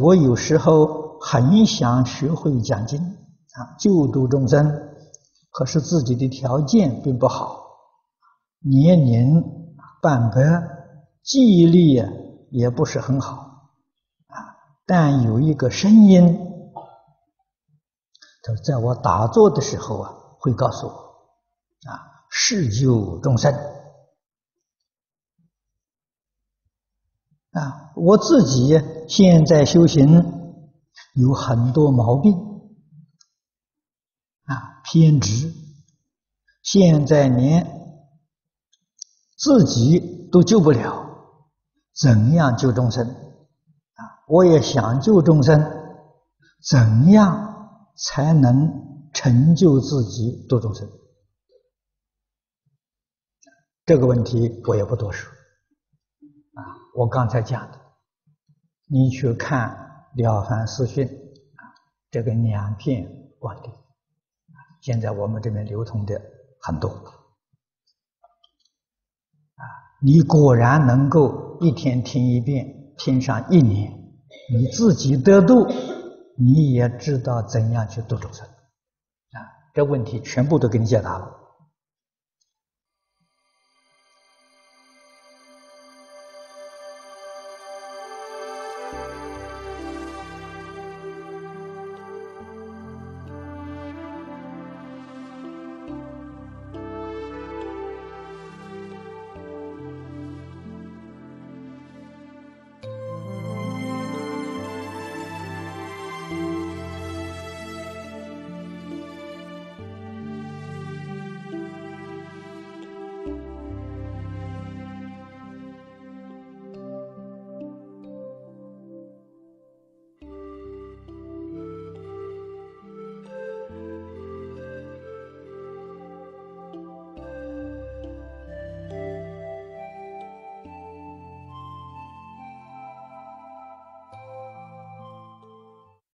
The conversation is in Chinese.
我有时候很想学会讲经啊，救度众生，可是自己的条件并不好，年龄半百，记忆力也不是很好啊。但有一个声音，就在我打坐的时候啊，会告诉我啊，是救众生。啊，我自己现在修行有很多毛病，啊，偏执，现在连自己都救不了，怎样救众生？啊，我也想救众生，怎样才能成就自己度众生？这个问题我也不多说。我刚才讲的，你去看《了凡四训》啊，这个两片观点，现在我们这边流通的很多啊，你果然能够一天听一遍，听上一年，你自己得度，你也知道怎样去度众生啊，这问题全部都给你解答了。